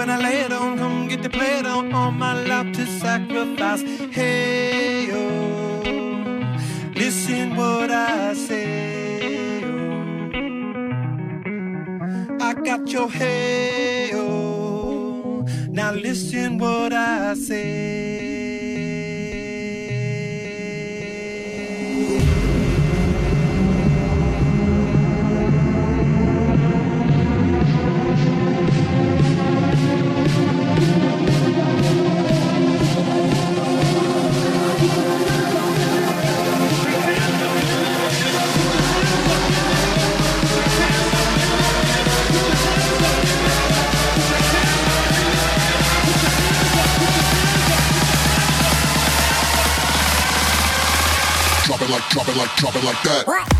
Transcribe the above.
when I lay down, come get the play down on my lap to sacrifice. Hey, drop it like, drop it like that.